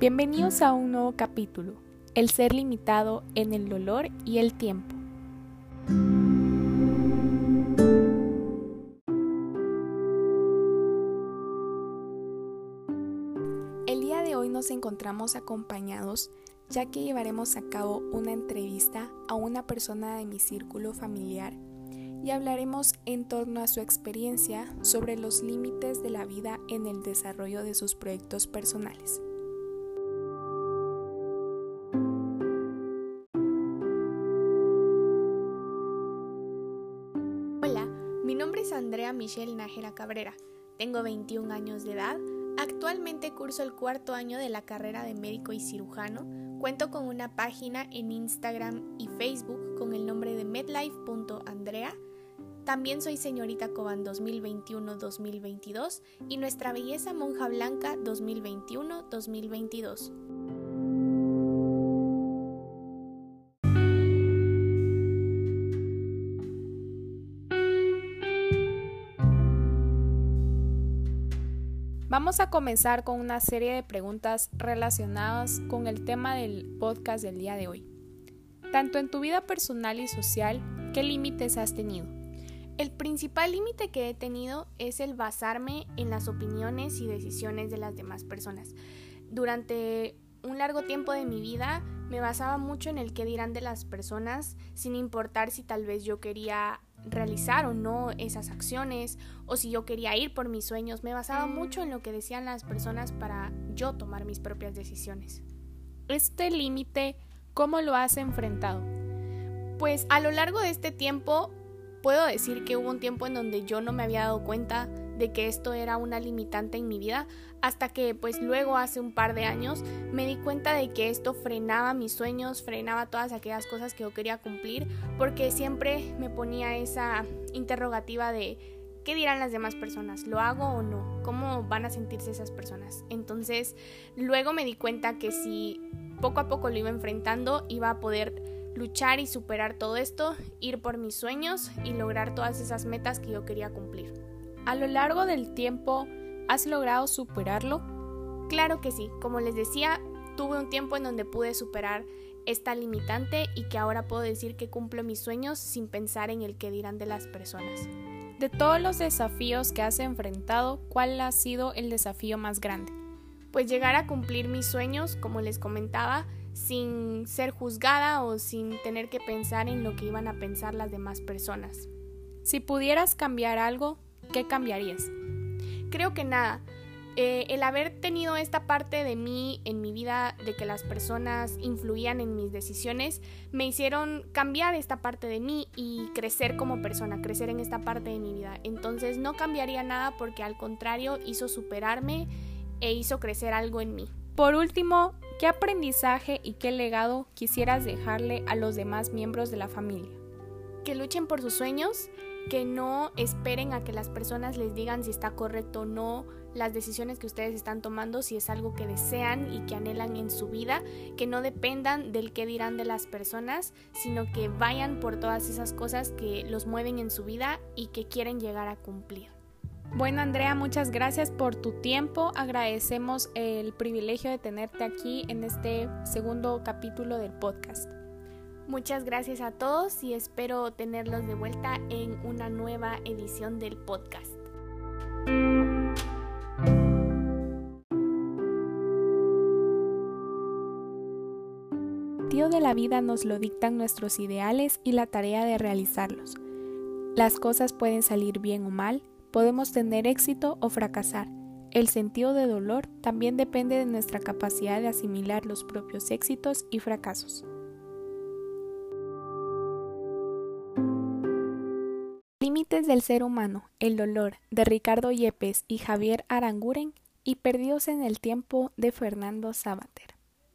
Bienvenidos a un nuevo capítulo, el ser limitado en el dolor y el tiempo. El día de hoy nos encontramos acompañados ya que llevaremos a cabo una entrevista a una persona de mi círculo familiar y hablaremos en torno a su experiencia sobre los límites de la vida en el desarrollo de sus proyectos personales. Andrea Michelle Nájera Cabrera. Tengo 21 años de edad. Actualmente curso el cuarto año de la carrera de médico y cirujano. Cuento con una página en Instagram y Facebook con el nombre de medlife.andrea. También soy señorita Coban 2021-2022 y nuestra belleza monja blanca 2021-2022. Vamos a comenzar con una serie de preguntas relacionadas con el tema del podcast del día de hoy. Tanto en tu vida personal y social, ¿qué límites has tenido? El principal límite que he tenido es el basarme en las opiniones y decisiones de las demás personas. Durante un largo tiempo de mi vida me basaba mucho en el qué dirán de las personas, sin importar si tal vez yo quería realizar o no esas acciones o si yo quería ir por mis sueños. Me basaba mucho en lo que decían las personas para yo tomar mis propias decisiones. Este límite, ¿cómo lo has enfrentado? Pues a lo largo de este tiempo puedo decir que hubo un tiempo en donde yo no me había dado cuenta de que esto era una limitante en mi vida hasta que pues luego hace un par de años me di cuenta de que esto frenaba mis sueños, frenaba todas aquellas cosas que yo quería cumplir porque siempre me ponía esa interrogativa de ¿qué dirán las demás personas? ¿Lo hago o no? ¿Cómo van a sentirse esas personas? Entonces luego me di cuenta que si poco a poco lo iba enfrentando iba a poder luchar y superar todo esto, ir por mis sueños y lograr todas esas metas que yo quería cumplir. A lo largo del tiempo, ¿has logrado superarlo? Claro que sí, como les decía, tuve un tiempo en donde pude superar esta limitante y que ahora puedo decir que cumplo mis sueños sin pensar en el que dirán de las personas. De todos los desafíos que has enfrentado, ¿cuál ha sido el desafío más grande? Pues llegar a cumplir mis sueños, como les comentaba, sin ser juzgada o sin tener que pensar en lo que iban a pensar las demás personas. Si pudieras cambiar algo, ¿qué cambiarías? Creo que nada. Eh, el haber tenido esta parte de mí en mi vida, de que las personas influían en mis decisiones, me hicieron cambiar esta parte de mí y crecer como persona, crecer en esta parte de mi vida. Entonces no cambiaría nada porque al contrario hizo superarme e hizo crecer algo en mí. Por último, ¿qué aprendizaje y qué legado quisieras dejarle a los demás miembros de la familia? Que luchen por sus sueños, que no esperen a que las personas les digan si está correcto o no las decisiones que ustedes están tomando, si es algo que desean y que anhelan en su vida, que no dependan del qué dirán de las personas, sino que vayan por todas esas cosas que los mueven en su vida y que quieren llegar a cumplir. Bueno, Andrea, muchas gracias por tu tiempo. Agradecemos el privilegio de tenerte aquí en este segundo capítulo del podcast. Muchas gracias a todos y espero tenerlos de vuelta en una nueva edición del podcast. Tío de la vida nos lo dictan nuestros ideales y la tarea de realizarlos. Las cosas pueden salir bien o mal, podemos tener éxito o fracasar. El sentido de dolor también depende de nuestra capacidad de asimilar los propios éxitos y fracasos. Límites del ser humano, el dolor, de Ricardo Yepes y Javier Aranguren, y Perdidos en el tiempo, de Fernando Sabater.